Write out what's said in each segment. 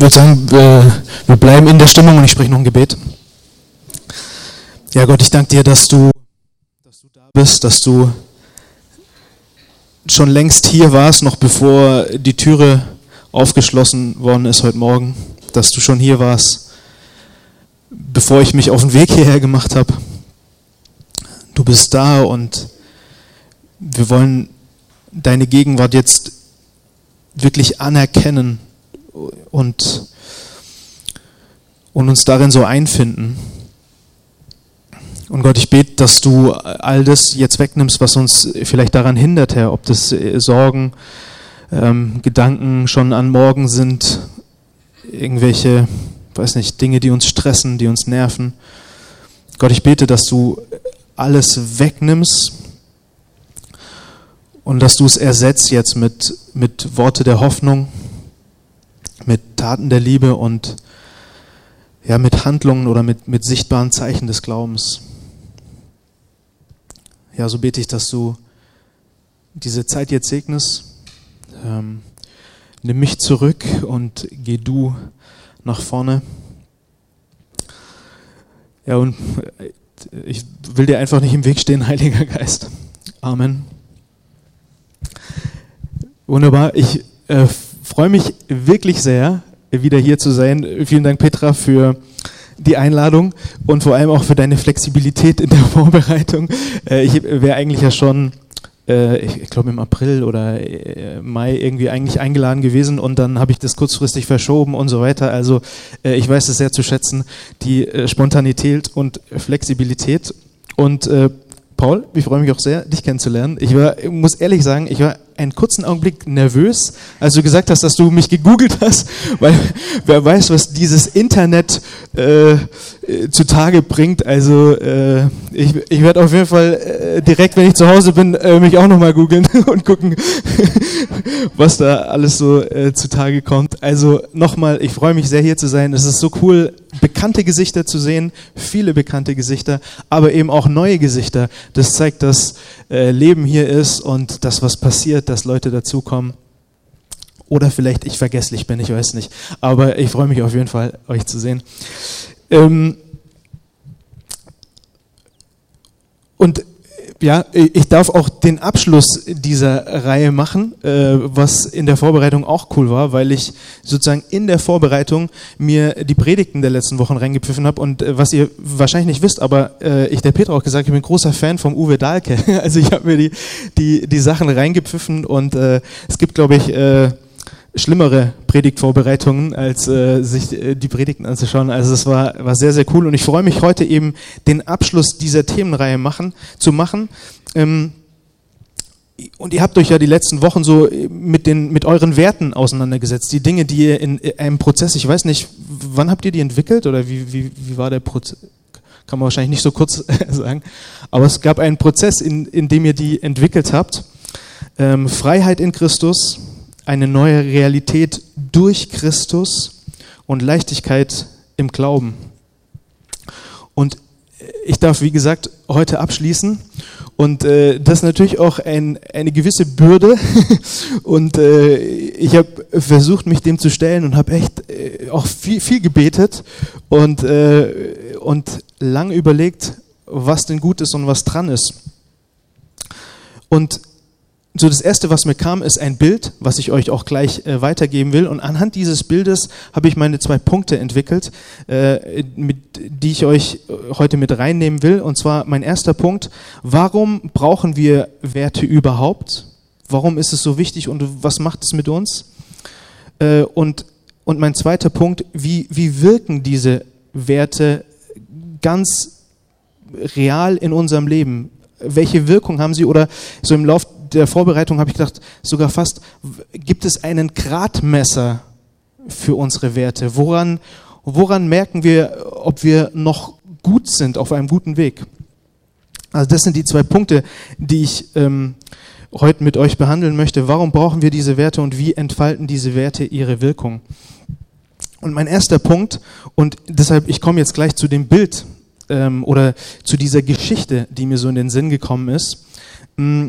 würde sagen, wir, bleiben in der Stimmung und ich spreche noch ein Gebet. Ja, Gott, ich danke dir, dass du, dass du da bist, dass du schon längst hier warst, noch bevor die Türe aufgeschlossen worden ist heute Morgen, dass du schon hier warst, bevor ich mich auf den Weg hierher gemacht habe. Du bist da und wir wollen deine Gegenwart jetzt wirklich anerkennen und, und uns darin so einfinden. Und Gott, ich bete, dass du all das jetzt wegnimmst, was uns vielleicht daran hindert, Herr, ob das äh, Sorgen, ähm, Gedanken schon an morgen sind, irgendwelche, weiß nicht, Dinge, die uns stressen, die uns nerven. Gott, ich bete, dass du alles wegnimmst und dass du es ersetzt jetzt mit, mit Worte der Hoffnung, mit Taten der Liebe und ja, mit Handlungen oder mit, mit sichtbaren Zeichen des Glaubens. Ja, so bete ich, dass du diese Zeit jetzt segnest. Ähm, nimm mich zurück und geh du nach vorne. Ja, und ich will dir einfach nicht im Weg stehen, Heiliger Geist. Amen. Wunderbar. Ich äh, freue mich wirklich sehr, wieder hier zu sein. Vielen Dank, Petra, für die Einladung und vor allem auch für deine Flexibilität in der Vorbereitung. Äh, ich wäre eigentlich ja schon, äh, ich glaube im April oder äh, Mai irgendwie eigentlich eingeladen gewesen und dann habe ich das kurzfristig verschoben und so weiter. Also ich weiß es sehr zu schätzen, die Spontanität und Flexibilität. Und Paul, ich freue mich auch sehr, dich kennenzulernen. Ich war, muss ehrlich sagen, ich war einen kurzen Augenblick nervös, als du gesagt hast, dass du mich gegoogelt hast, weil wer weiß, was dieses Internet äh, zutage bringt. Also äh, ich, ich werde auf jeden Fall äh, direkt, wenn ich zu Hause bin, äh, mich auch nochmal googeln und gucken, was da alles so äh, zutage kommt. Also nochmal, ich freue mich sehr hier zu sein. Es ist so cool, bekannte Gesichter zu sehen, viele bekannte Gesichter, aber eben auch neue Gesichter. Das zeigt, dass äh, Leben hier ist und das, was passiert dass Leute dazukommen. Oder vielleicht ich vergesslich bin, ich weiß nicht. Aber ich freue mich auf jeden Fall, euch zu sehen. Ähm und ja, ich darf auch den Abschluss dieser Reihe machen, äh, was in der Vorbereitung auch cool war, weil ich sozusagen in der Vorbereitung mir die Predigten der letzten Wochen reingepfiffen habe und äh, was ihr wahrscheinlich nicht wisst, aber äh, ich der Peter auch gesagt, ich bin großer Fan vom Uwe Dahlke. Also ich habe mir die, die, die Sachen reingepfiffen und es gibt, glaube ich, schlimmere Predigtvorbereitungen, als äh, sich äh, die Predigten anzuschauen. Also es war, war sehr, sehr cool und ich freue mich heute eben den Abschluss dieser Themenreihe machen, zu machen. Ähm, und ihr habt euch ja die letzten Wochen so mit, den, mit euren Werten auseinandergesetzt, die Dinge, die ihr in einem Prozess, ich weiß nicht, wann habt ihr die entwickelt oder wie, wie, wie war der Prozess? Kann man wahrscheinlich nicht so kurz sagen. Aber es gab einen Prozess, in, in dem ihr die entwickelt habt. Ähm, Freiheit in Christus, eine neue Realität durch Christus und Leichtigkeit im Glauben. Und ich darf, wie gesagt, heute abschließen. Und äh, das ist natürlich auch ein, eine gewisse Bürde. und äh, ich habe versucht, mich dem zu stellen und habe echt äh, auch viel, viel gebetet und, äh, und lang überlegt, was denn gut ist und was dran ist. Und so das erste, was mir kam, ist ein Bild, was ich euch auch gleich äh, weitergeben will. Und anhand dieses Bildes habe ich meine zwei Punkte entwickelt, äh, mit, die ich euch äh, heute mit reinnehmen will. Und zwar mein erster Punkt: Warum brauchen wir Werte überhaupt? Warum ist es so wichtig und was macht es mit uns? Äh, und und mein zweiter Punkt: Wie wie wirken diese Werte ganz real in unserem Leben? Welche Wirkung haben sie oder so im Lauf der Vorbereitung habe ich gedacht, sogar fast, gibt es einen Gradmesser für unsere Werte? Woran, woran merken wir, ob wir noch gut sind, auf einem guten Weg? Also das sind die zwei Punkte, die ich ähm, heute mit euch behandeln möchte. Warum brauchen wir diese Werte und wie entfalten diese Werte ihre Wirkung? Und mein erster Punkt, und deshalb, ich komme jetzt gleich zu dem Bild ähm, oder zu dieser Geschichte, die mir so in den Sinn gekommen ist. Mm,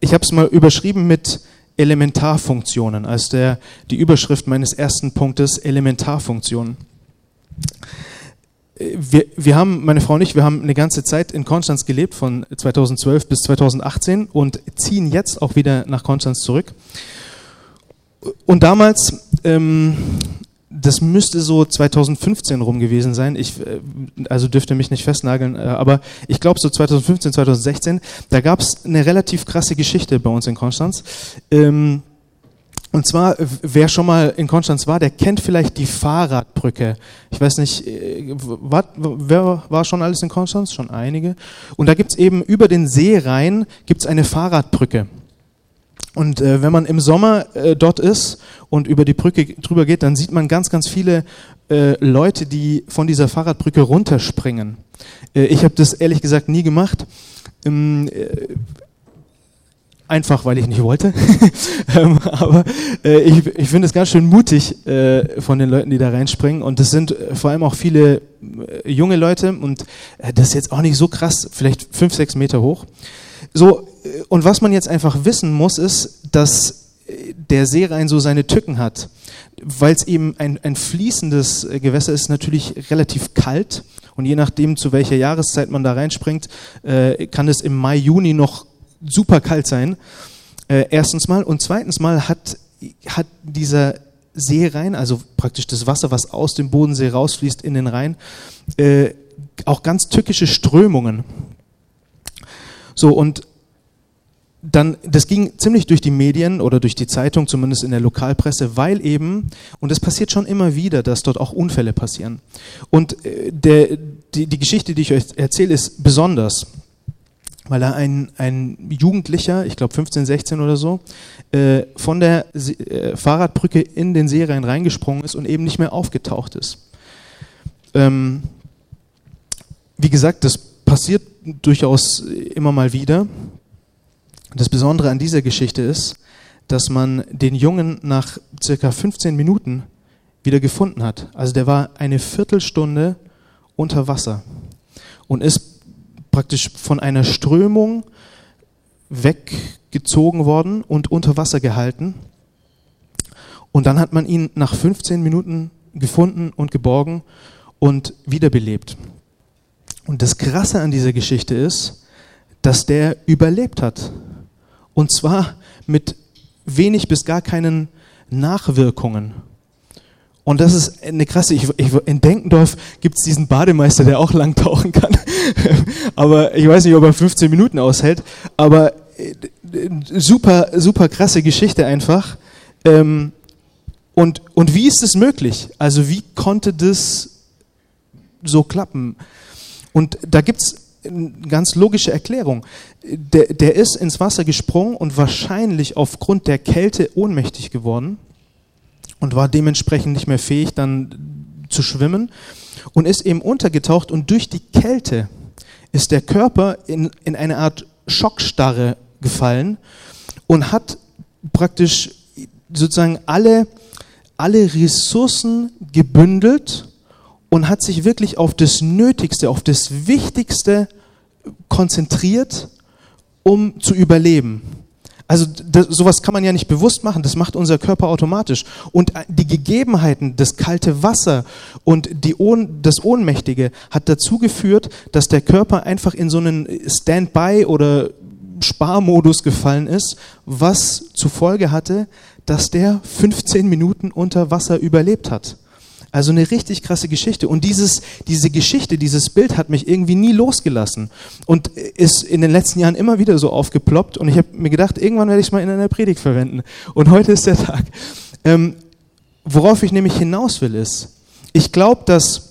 ich habe es mal überschrieben mit Elementarfunktionen, als der, die Überschrift meines ersten Punktes Elementarfunktionen. Wir, wir haben, meine Frau und ich, wir haben eine ganze Zeit in Konstanz gelebt, von 2012 bis 2018 und ziehen jetzt auch wieder nach Konstanz zurück. Und damals ähm, das müsste so 2015 rum gewesen sein. Ich, äh, also dürfte mich nicht festnageln, äh, aber ich glaube so 2015, 2016, da gab es eine relativ krasse Geschichte bei uns in Konstanz. Ähm, und zwar, wer schon mal in Konstanz war, der kennt vielleicht die Fahrradbrücke. Ich weiß nicht, äh, war, wer war schon alles in Konstanz? Schon einige. Und da gibt's eben über den See rein gibt's eine Fahrradbrücke. Und äh, wenn man im Sommer äh, dort ist und über die Brücke drüber geht, dann sieht man ganz, ganz viele äh, Leute, die von dieser Fahrradbrücke runterspringen. Äh, ich habe das ehrlich gesagt nie gemacht. Ähm, äh, einfach, weil ich nicht wollte. ähm, aber äh, ich, ich finde es ganz schön mutig von den Leuten, die da reinspringen. Und das sind vor allem auch viele junge Leute. Und das ist jetzt auch nicht so krass, vielleicht fünf, sechs Meter hoch. So, äh, und was man jetzt einfach wissen muss, ist, dass äh, der Seerhein so seine Tücken hat. Weil es eben ein, ein fließendes äh, Gewässer ist, natürlich relativ kalt. Und je nachdem, zu welcher Jahreszeit man da reinspringt, äh, kann es im Mai, Juni noch super kalt sein. Äh, erstens mal. Und zweitens mal hat, hat dieser Seerhein, also praktisch das Wasser, was aus dem Bodensee rausfließt in den Rhein, äh, auch ganz tückische Strömungen. So, und dann, das ging ziemlich durch die Medien oder durch die Zeitung, zumindest in der Lokalpresse, weil eben, und es passiert schon immer wieder, dass dort auch Unfälle passieren. Und äh, der, die, die Geschichte, die ich euch erzähle, ist besonders, weil da ein, ein Jugendlicher, ich glaube 15, 16 oder so, äh, von der äh, Fahrradbrücke in den See rein reingesprungen ist und eben nicht mehr aufgetaucht ist. Ähm, wie gesagt, das passiert durchaus immer mal wieder. Das Besondere an dieser Geschichte ist, dass man den Jungen nach circa 15 Minuten wieder gefunden hat. Also der war eine Viertelstunde unter Wasser und ist praktisch von einer Strömung weggezogen worden und unter Wasser gehalten. Und dann hat man ihn nach 15 Minuten gefunden und geborgen und wiederbelebt. Und das Krasse an dieser Geschichte ist, dass der überlebt hat. Und zwar mit wenig bis gar keinen Nachwirkungen. Und das ist eine krasse, ich, ich, in Denkendorf gibt es diesen Bademeister, der auch lang tauchen kann. aber ich weiß nicht, ob er 15 Minuten aushält. Aber äh, super, super krasse Geschichte einfach. Ähm, und, und wie ist es möglich? Also wie konnte das so klappen? Und da gibt es eine ganz logische Erklärung. Der, der ist ins Wasser gesprungen und wahrscheinlich aufgrund der Kälte ohnmächtig geworden und war dementsprechend nicht mehr fähig, dann zu schwimmen und ist eben untergetaucht und durch die Kälte ist der Körper in, in eine Art Schockstarre gefallen und hat praktisch sozusagen alle, alle Ressourcen gebündelt und hat sich wirklich auf das Nötigste, auf das Wichtigste konzentriert, um zu überleben. Also das, sowas kann man ja nicht bewusst machen, das macht unser Körper automatisch. Und die Gegebenheiten, das kalte Wasser und Ohn, das Ohnmächtige hat dazu geführt, dass der Körper einfach in so einen Standby oder Sparmodus gefallen ist, was zur Folge hatte, dass der 15 Minuten unter Wasser überlebt hat. Also eine richtig krasse Geschichte. Und dieses, diese Geschichte, dieses Bild hat mich irgendwie nie losgelassen und ist in den letzten Jahren immer wieder so aufgeploppt. Und ich habe mir gedacht, irgendwann werde ich es mal in einer Predigt verwenden. Und heute ist der Tag. Ähm, worauf ich nämlich hinaus will, ist, ich glaube, dass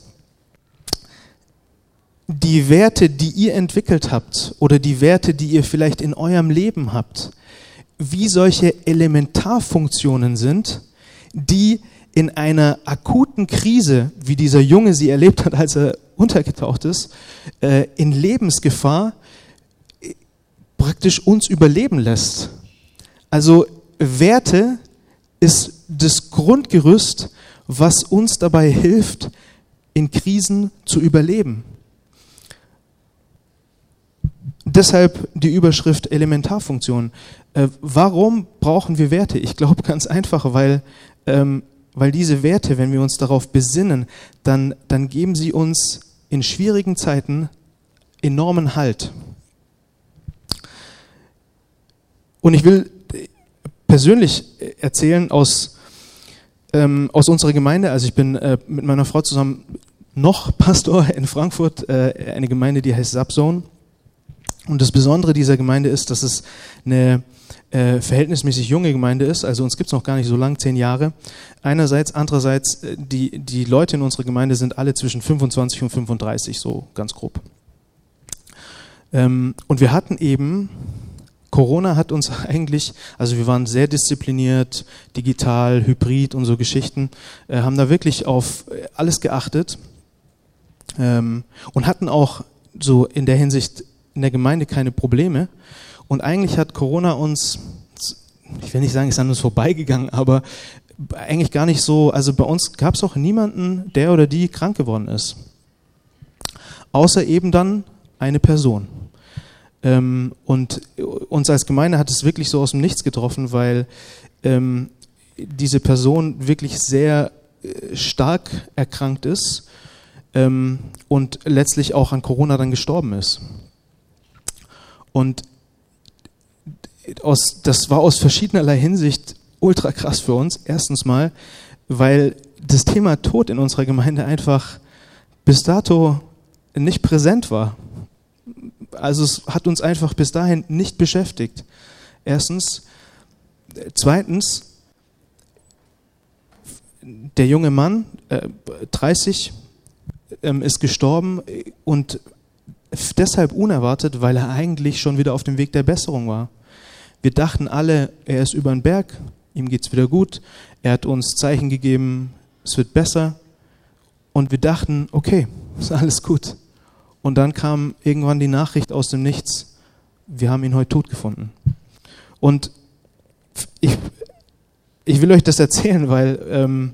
die Werte, die ihr entwickelt habt oder die Werte, die ihr vielleicht in eurem Leben habt, wie solche Elementarfunktionen sind, die in einer akuten Krise, wie dieser Junge sie erlebt hat, als er untergetaucht ist, äh, in Lebensgefahr äh, praktisch uns überleben lässt. Also Werte ist das Grundgerüst, was uns dabei hilft, in Krisen zu überleben. deshalb die Überschrift Elementarfunktion. Äh, warum brauchen wir Werte? Ich glaube ganz einfach, weil, ähm, weil diese Werte, wenn wir uns darauf besinnen, dann, dann geben sie uns in schwierigen Zeiten enormen Halt. Und ich will persönlich erzählen aus, ähm, aus unserer Gemeinde. Also ich bin äh, mit meiner Frau zusammen noch Pastor in Frankfurt, äh, eine Gemeinde, die heißt Subzone. Und das Besondere dieser Gemeinde ist, dass es eine äh, verhältnismäßig junge Gemeinde ist. Also uns gibt es noch gar nicht so lang, zehn Jahre. Einerseits, andererseits, äh, die, die Leute in unserer Gemeinde sind alle zwischen 25 und 35, so ganz grob. Ähm, und wir hatten eben Corona hat uns eigentlich, also wir waren sehr diszipliniert, digital, hybrid und so Geschichten, äh, haben da wirklich auf alles geachtet ähm, und hatten auch so in der Hinsicht in der Gemeinde keine Probleme. Und eigentlich hat Corona uns, ich will nicht sagen, ist an uns vorbeigegangen, aber eigentlich gar nicht so, also bei uns gab es auch niemanden, der oder die krank geworden ist. Außer eben dann eine Person. Ähm, und uns als Gemeinde hat es wirklich so aus dem Nichts getroffen, weil ähm, diese Person wirklich sehr äh, stark erkrankt ist ähm, und letztlich auch an Corona dann gestorben ist. Und aus, das war aus verschiedenerlei Hinsicht ultra krass für uns. Erstens mal, weil das Thema Tod in unserer Gemeinde einfach bis dato nicht präsent war. Also es hat uns einfach bis dahin nicht beschäftigt. Erstens. Zweitens, der junge Mann, äh, 30, ähm, ist gestorben und deshalb unerwartet, weil er eigentlich schon wieder auf dem Weg der Besserung war. Wir dachten alle, er ist über den Berg, ihm geht es wieder gut, er hat uns Zeichen gegeben, es wird besser. Und wir dachten, okay, ist alles gut. Und dann kam irgendwann die Nachricht aus dem Nichts, wir haben ihn heute tot gefunden. Und ich, ich will euch das erzählen, weil ähm,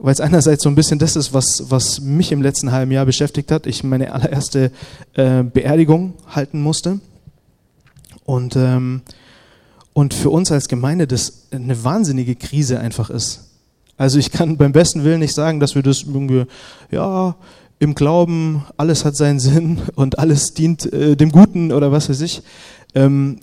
weil es einerseits so ein bisschen das ist, was, was mich im letzten halben Jahr beschäftigt hat. Ich meine allererste äh, Beerdigung halten musste. Und, ähm, und für uns als Gemeinde das eine wahnsinnige Krise einfach ist. Also ich kann beim besten Willen nicht sagen, dass wir das irgendwie, ja, im Glauben, alles hat seinen Sinn und alles dient äh, dem Guten oder was weiß ich. Ähm,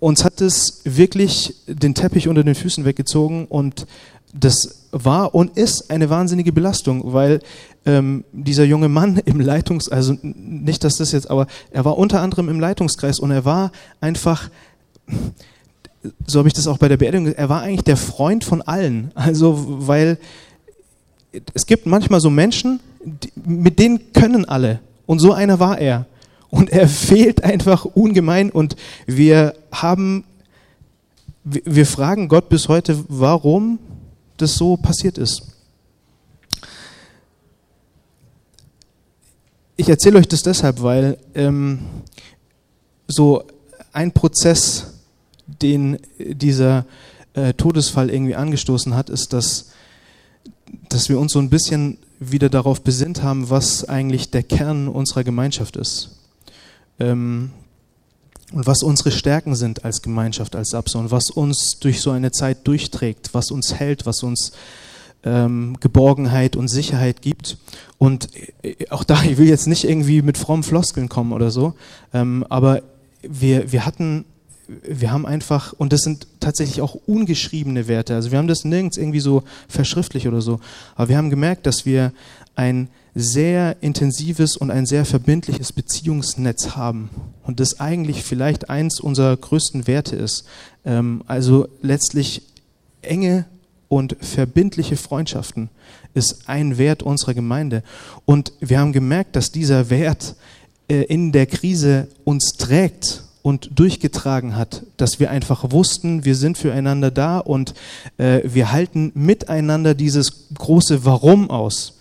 uns hat es wirklich den Teppich unter den Füßen weggezogen und das war und ist eine wahnsinnige Belastung, weil ähm, dieser junge Mann im Leitungs, also nicht, dass das jetzt, aber er war unter anderem im Leitungskreis und er war einfach, so habe ich das auch bei der Beerdigung, er war eigentlich der Freund von allen. Also, weil es gibt manchmal so Menschen, mit denen können alle. Und so einer war er. Und er fehlt einfach ungemein. Und wir haben, wir fragen Gott bis heute, warum das so passiert ist. Ich erzähle euch das deshalb, weil ähm, so ein Prozess, den dieser äh, Todesfall irgendwie angestoßen hat, ist, dass, dass wir uns so ein bisschen wieder darauf besinnt haben, was eigentlich der Kern unserer Gemeinschaft ist. Ähm, und was unsere Stärken sind als Gemeinschaft, als Abson, was uns durch so eine Zeit durchträgt, was uns hält, was uns ähm, Geborgenheit und Sicherheit gibt. Und äh, auch da, ich will jetzt nicht irgendwie mit frommen Floskeln kommen oder so, ähm, aber wir, wir hatten wir haben einfach, und das sind tatsächlich auch ungeschriebene Werte, also wir haben das nirgends irgendwie so verschriftlich oder so, aber wir haben gemerkt, dass wir ein sehr intensives und ein sehr verbindliches Beziehungsnetz haben und das eigentlich vielleicht eins unserer größten Werte ist. Ähm, also letztlich enge und verbindliche Freundschaften ist ein Wert unserer Gemeinde. Und wir haben gemerkt, dass dieser Wert äh, in der Krise uns trägt und durchgetragen hat, dass wir einfach wussten, wir sind füreinander da und äh, wir halten miteinander dieses große Warum aus,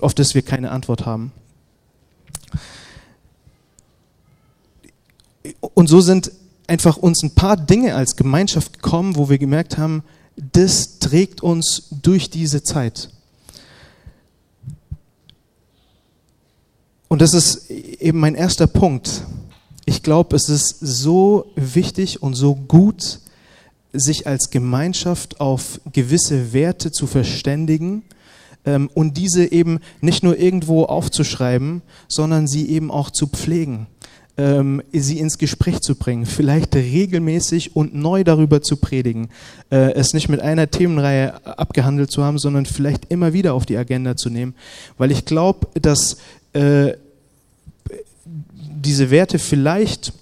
auf das wir keine Antwort haben. Und so sind einfach uns ein paar Dinge als Gemeinschaft gekommen, wo wir gemerkt haben, das trägt uns durch diese Zeit. Und das ist eben mein erster Punkt Ich glaube, es ist so wichtig und so gut, sich als Gemeinschaft auf gewisse Werte zu verständigen ähm, und diese eben nicht nur irgendwo aufzuschreiben, sondern sie eben auch zu pflegen, ähm, sie ins Gespräch zu bringen, vielleicht regelmäßig und neu darüber zu predigen, äh, es nicht mit einer Themenreihe abgehandelt zu haben, sondern vielleicht immer wieder auf die Agenda zu nehmen, weil ich glaube, dass äh, diese Werte vielleicht,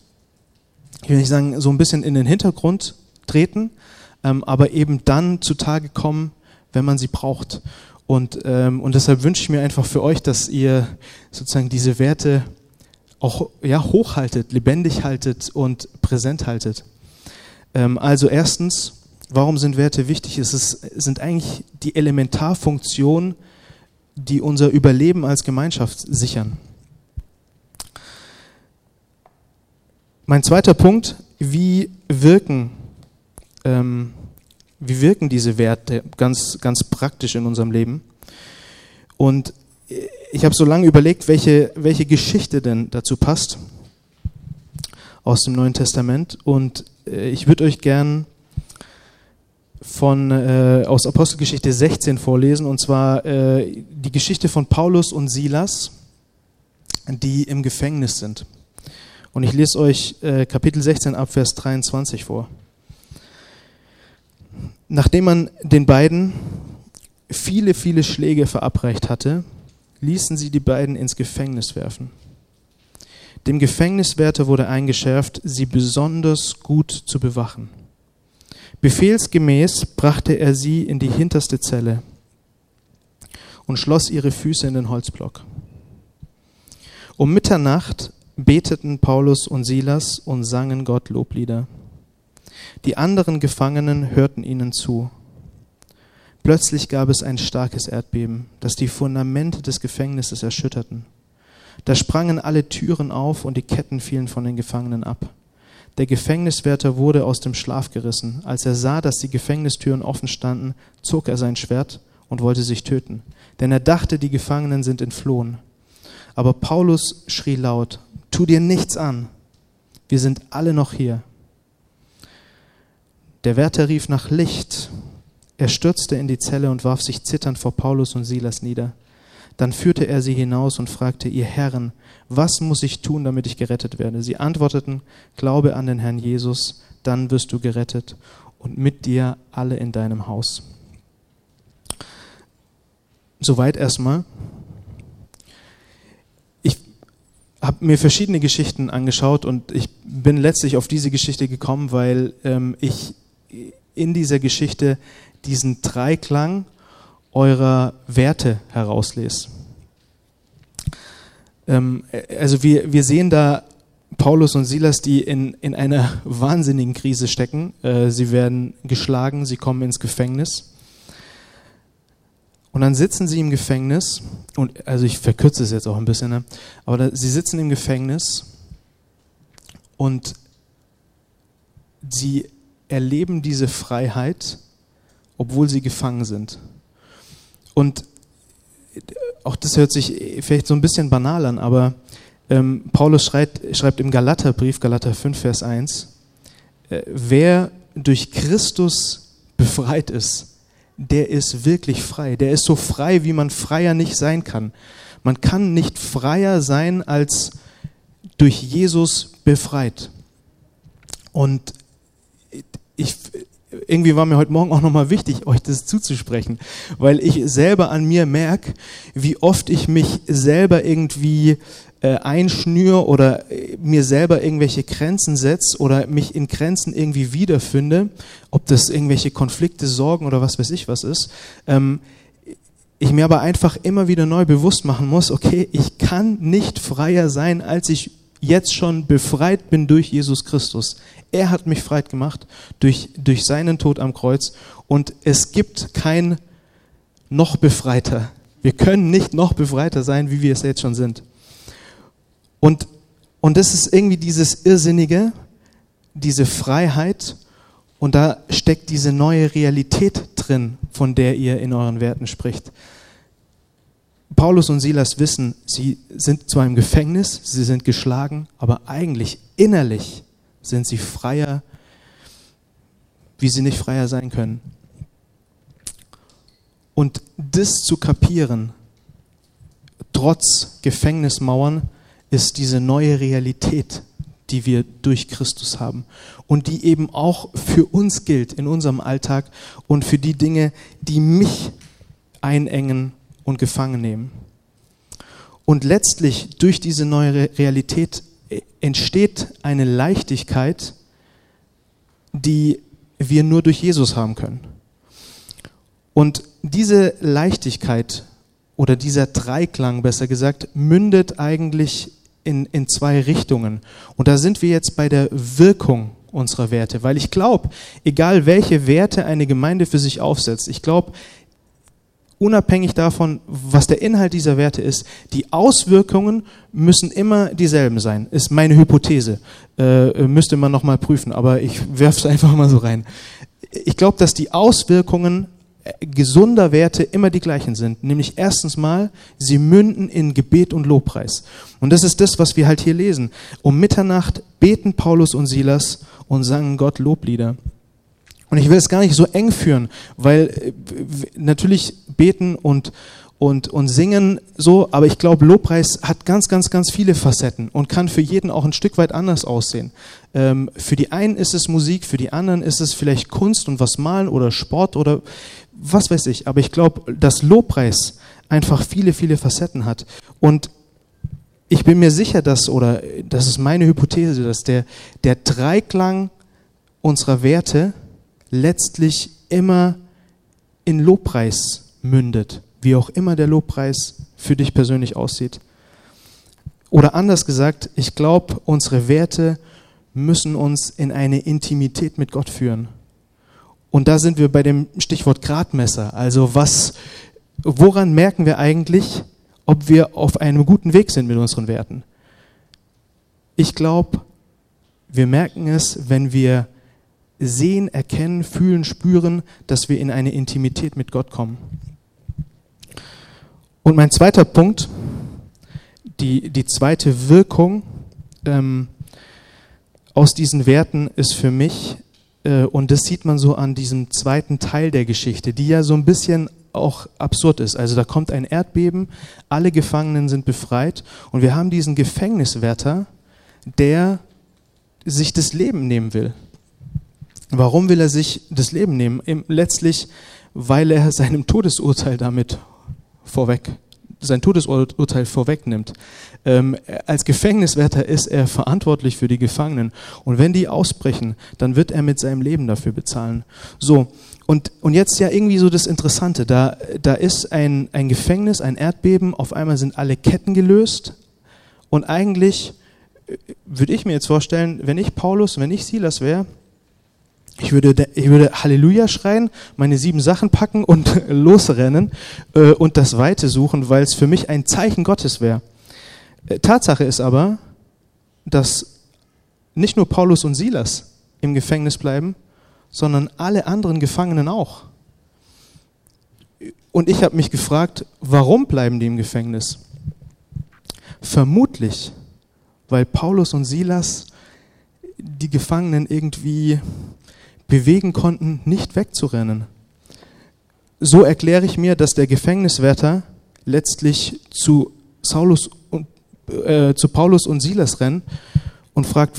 ich will nicht sagen, so ein bisschen in den Hintergrund treten, ähm, aber eben dann zutage kommen, wenn man sie braucht. Und, ähm, und deshalb wünsche ich mir einfach für euch, dass ihr sozusagen diese Werte auch ja, hochhaltet, lebendig haltet und präsent haltet. Ähm, also erstens, warum sind Werte wichtig? Es ist, sind eigentlich die Elementarfunktionen, die unser Überleben als Gemeinschaft sichern. Mein zweiter Punkt, wie wirken, ähm, wie wirken diese Werte ganz, ganz praktisch in unserem Leben? Und ich habe so lange überlegt, welche, welche Geschichte denn dazu passt aus dem Neuen Testament. Und äh, ich würde euch gern von, äh, aus Apostelgeschichte 16 vorlesen, und zwar äh, die Geschichte von Paulus und Silas, die im Gefängnis sind. Und ich lese euch äh, Kapitel 16 ab Vers 23 vor. Nachdem man den beiden viele, viele Schläge verabreicht hatte, ließen sie die beiden ins Gefängnis werfen. Dem Gefängniswärter wurde eingeschärft, sie besonders gut zu bewachen. Befehlsgemäß brachte er sie in die hinterste Zelle und schloss ihre Füße in den Holzblock. Um Mitternacht beteten Paulus und Silas und sangen Gott Loblieder. Die anderen Gefangenen hörten ihnen zu. Plötzlich gab es ein starkes Erdbeben, das die Fundamente des Gefängnisses erschütterten. Da sprangen alle Türen auf und die Ketten fielen von den Gefangenen ab. Der Gefängniswärter wurde aus dem Schlaf gerissen. Als er sah, dass die Gefängnistüren offen standen, zog er sein Schwert und wollte sich töten, denn er dachte, die Gefangenen sind entflohen. Aber Paulus schrie laut, Tu dir nichts an. Wir sind alle noch hier. Der Wärter rief nach Licht. Er stürzte in die Zelle und warf sich zitternd vor Paulus und Silas nieder. Dann führte er sie hinaus und fragte, ihr Herren, was muss ich tun, damit ich gerettet werde? Sie antworteten, glaube an den Herrn Jesus, dann wirst du gerettet und mit dir alle in deinem Haus. Soweit erstmal. habe mir verschiedene Geschichten angeschaut und ich bin letztlich auf diese Geschichte gekommen, weil ähm, ich in dieser Geschichte diesen Dreiklang eurer Werte herauslese. Ähm, also wir, wir sehen da Paulus und Silas, die in, in einer wahnsinnigen Krise stecken. Äh, sie werden geschlagen, sie kommen ins Gefängnis. Und dann sitzen sie im Gefängnis, und also ich verkürze es jetzt auch ein bisschen, ne? aber da, sie sitzen im Gefängnis und sie erleben diese Freiheit, obwohl sie gefangen sind. Und auch das hört sich vielleicht so ein bisschen banal an, aber ähm, Paulus schreibt, schreibt im Galaterbrief, Galater 5, Vers 1, äh, wer durch Christus befreit ist, der ist wirklich frei. Der ist so frei, wie man freier nicht sein kann. Man kann nicht freier sein als durch Jesus befreit. Und ich, irgendwie war mir heute Morgen auch nochmal wichtig, euch das zuzusprechen, weil ich selber an mir merke, wie oft ich mich selber irgendwie äh, einschnür oder äh, mir selber irgendwelche Grenzen setze oder mich in Grenzen irgendwie wiederfinde, ob das irgendwelche Konflikte, Sorgen oder was weiß ich was ist, ähm, ich mir aber einfach immer wieder neu bewusst machen muss, okay, ich kann nicht freier sein, als ich jetzt schon befreit bin durch Jesus Christus. Er hat mich frei gemacht durch, durch seinen Tod am Kreuz und es gibt kein noch befreiter. Wir können nicht noch befreiter sein, wie wir es jetzt schon sind. Und, und das ist irgendwie dieses Irrsinnige, diese Freiheit und da steckt diese neue Realität drin, von der ihr in euren Werten spricht. Paulus und Silas wissen, sie sind zwar im Gefängnis, sie sind geschlagen, aber eigentlich innerlich sind sie freier, wie sie nicht freier sein können. Und das zu kapieren, trotz Gefängnismauern, ist diese neue Realität, die wir durch Christus haben und die eben auch für uns gilt in unserem Alltag und für die Dinge, die mich einengen und gefangen nehmen. Und letztlich durch diese neue Realität entsteht eine Leichtigkeit, die wir nur durch Jesus haben können. Und diese Leichtigkeit oder dieser Dreiklang, besser gesagt, mündet eigentlich in, in zwei Richtungen. Und da sind wir jetzt bei der Wirkung unserer Werte, weil ich glaube, egal welche Werte eine Gemeinde für sich aufsetzt, ich glaube, unabhängig davon, was der Inhalt dieser Werte ist, die Auswirkungen müssen immer dieselben sein. Ist meine Hypothese. Äh, müsste man nochmal prüfen, aber ich werfe es einfach mal so rein. Ich glaube, dass die Auswirkungen gesunder Werte immer die gleichen sind. Nämlich erstens mal, sie münden in Gebet und Lobpreis. Und das ist das, was wir halt hier lesen. Um Mitternacht beten Paulus und Silas und sangen Gott Loblieder. Und ich will es gar nicht so eng führen, weil äh, natürlich beten und, und, und singen so, aber ich glaube, Lobpreis hat ganz, ganz, ganz viele Facetten und kann für jeden auch ein Stück weit anders aussehen. Ähm, für die einen ist es Musik, für die anderen ist es vielleicht Kunst und was malen oder Sport oder was weiß ich. Aber ich glaube, dass Lobpreis einfach viele, viele Facetten hat. Und ich bin mir sicher, dass, oder das ist meine Hypothese, dass der, der Dreiklang unserer Werte letztlich immer in Lobpreis mündet, wie auch immer der Lobpreis für dich persönlich aussieht. Oder anders gesagt, ich glaube, unsere Werte müssen uns in eine Intimität mit Gott führen. Und da sind wir bei dem Stichwort Gradmesser. Also was, woran merken wir eigentlich, ob wir auf einem guten Weg sind mit unseren Werten? Ich glaube, wir merken es, wenn wir sehen, erkennen, fühlen, spüren, dass wir in eine Intimität mit Gott kommen. Und mein zweiter Punkt, die, die zweite Wirkung ähm, aus diesen Werten ist für mich, äh, und das sieht man so an diesem zweiten Teil der Geschichte, die ja so ein bisschen auch absurd ist. Also da kommt ein Erdbeben, alle Gefangenen sind befreit und wir haben diesen Gefängniswärter, der sich das Leben nehmen will. Warum will er sich das Leben nehmen? Letztlich, weil er seinem Todesurteil damit vorweg sein Todesurteil vorwegnimmt. Ähm, als Gefängniswärter ist er verantwortlich für die Gefangenen. Und wenn die ausbrechen, dann wird er mit seinem Leben dafür bezahlen. So. Und, und jetzt ja irgendwie so das Interessante. Da, da ist ein, ein Gefängnis, ein Erdbeben. Auf einmal sind alle Ketten gelöst. Und eigentlich äh, würde ich mir jetzt vorstellen, wenn ich Paulus, wenn ich Silas wäre, ich würde, ich würde Halleluja schreien, meine sieben Sachen packen und losrennen äh, und das Weite suchen, weil es für mich ein Zeichen Gottes wäre. Äh, Tatsache ist aber, dass nicht nur Paulus und Silas im Gefängnis bleiben, sondern alle anderen Gefangenen auch. Und ich habe mich gefragt, warum bleiben die im Gefängnis? Vermutlich, weil Paulus und Silas die Gefangenen irgendwie bewegen konnten, nicht wegzurennen. So erkläre ich mir, dass der Gefängniswärter letztlich zu, Saulus und, äh, zu Paulus und Silas rennt und fragt,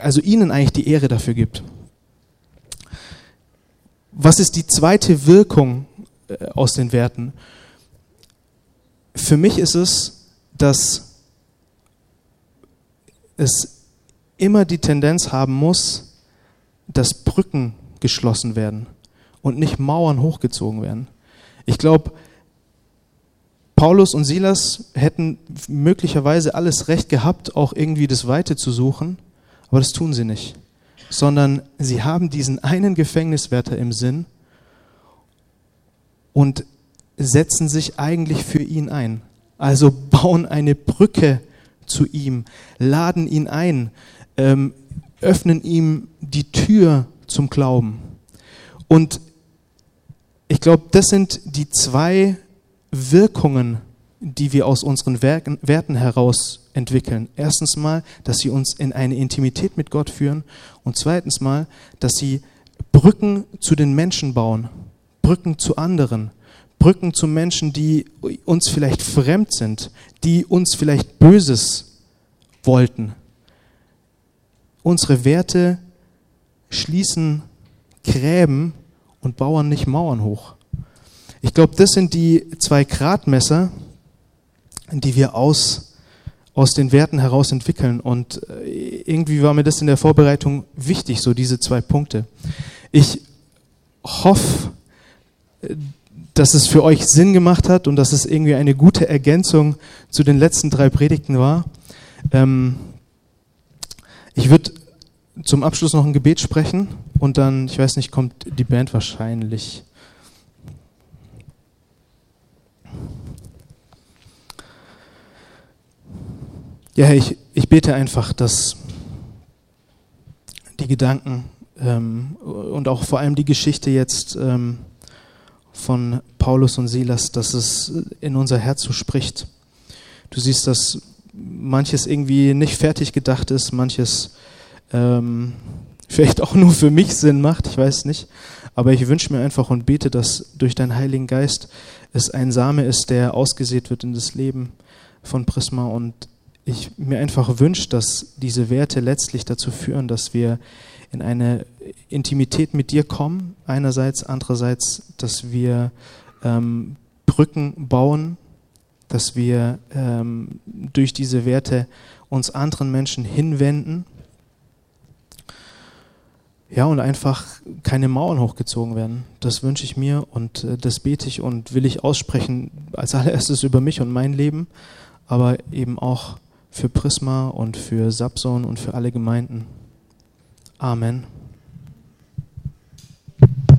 also ihnen eigentlich die Ehre dafür gibt. Was ist die zweite Wirkung äh, aus den Werten? Für mich ist es, dass es immer die Tendenz haben muss, dass Brücken geschlossen werden und nicht Mauern hochgezogen werden. Ich glaube, Paulus und Silas hätten möglicherweise alles Recht gehabt, auch irgendwie das Weite zu suchen, aber das tun sie nicht, sondern sie haben diesen einen Gefängniswärter im Sinn und setzen sich eigentlich für ihn ein. Also bauen eine Brücke zu ihm, laden ihn ein, ähm, öffnen ihm die Tür zum Glauben. Und ich glaube, das sind die zwei Wirkungen, die wir aus unseren Werten heraus entwickeln. Erstens mal, dass sie uns in eine Intimität mit Gott führen und zweitens mal, dass sie Brücken zu den Menschen bauen, Brücken zu anderen, Brücken zu Menschen, die uns vielleicht fremd sind, die uns vielleicht Böses wollten. Unsere Werte schließen Gräben und bauen nicht Mauern hoch. Ich glaube, das sind die zwei Gradmesser, die wir aus, aus den Werten heraus entwickeln. Und äh, irgendwie war mir das in der Vorbereitung wichtig, so diese zwei Punkte. Ich hoffe, dass es für euch Sinn gemacht hat und dass es irgendwie eine gute Ergänzung zu den letzten drei Predigten war. Ähm, ich würde zum Abschluss noch ein Gebet sprechen und dann, ich weiß nicht, kommt die Band wahrscheinlich. Ja, ich, ich bete einfach, dass die Gedanken ähm, und auch vor allem die Geschichte jetzt ähm, von Paulus und Silas, dass es in unser Herz so spricht. Du siehst, dass manches irgendwie nicht fertig gedacht ist, manches ähm, vielleicht auch nur für mich Sinn macht, ich weiß nicht. Aber ich wünsche mir einfach und bete, dass durch deinen Heiligen Geist es ein Same ist, der ausgesät wird in das Leben von Prisma und ich mir einfach wünsche, dass diese Werte letztlich dazu führen, dass wir in eine Intimität mit dir kommen, einerseits, andererseits, dass wir ähm, Brücken bauen, dass wir ähm, durch diese Werte uns anderen Menschen hinwenden. Ja, und einfach keine Mauern hochgezogen werden. Das wünsche ich mir und äh, das bete ich und will ich aussprechen als allererstes über mich und mein Leben, aber eben auch für Prisma und für Sapson und für alle Gemeinden. Amen.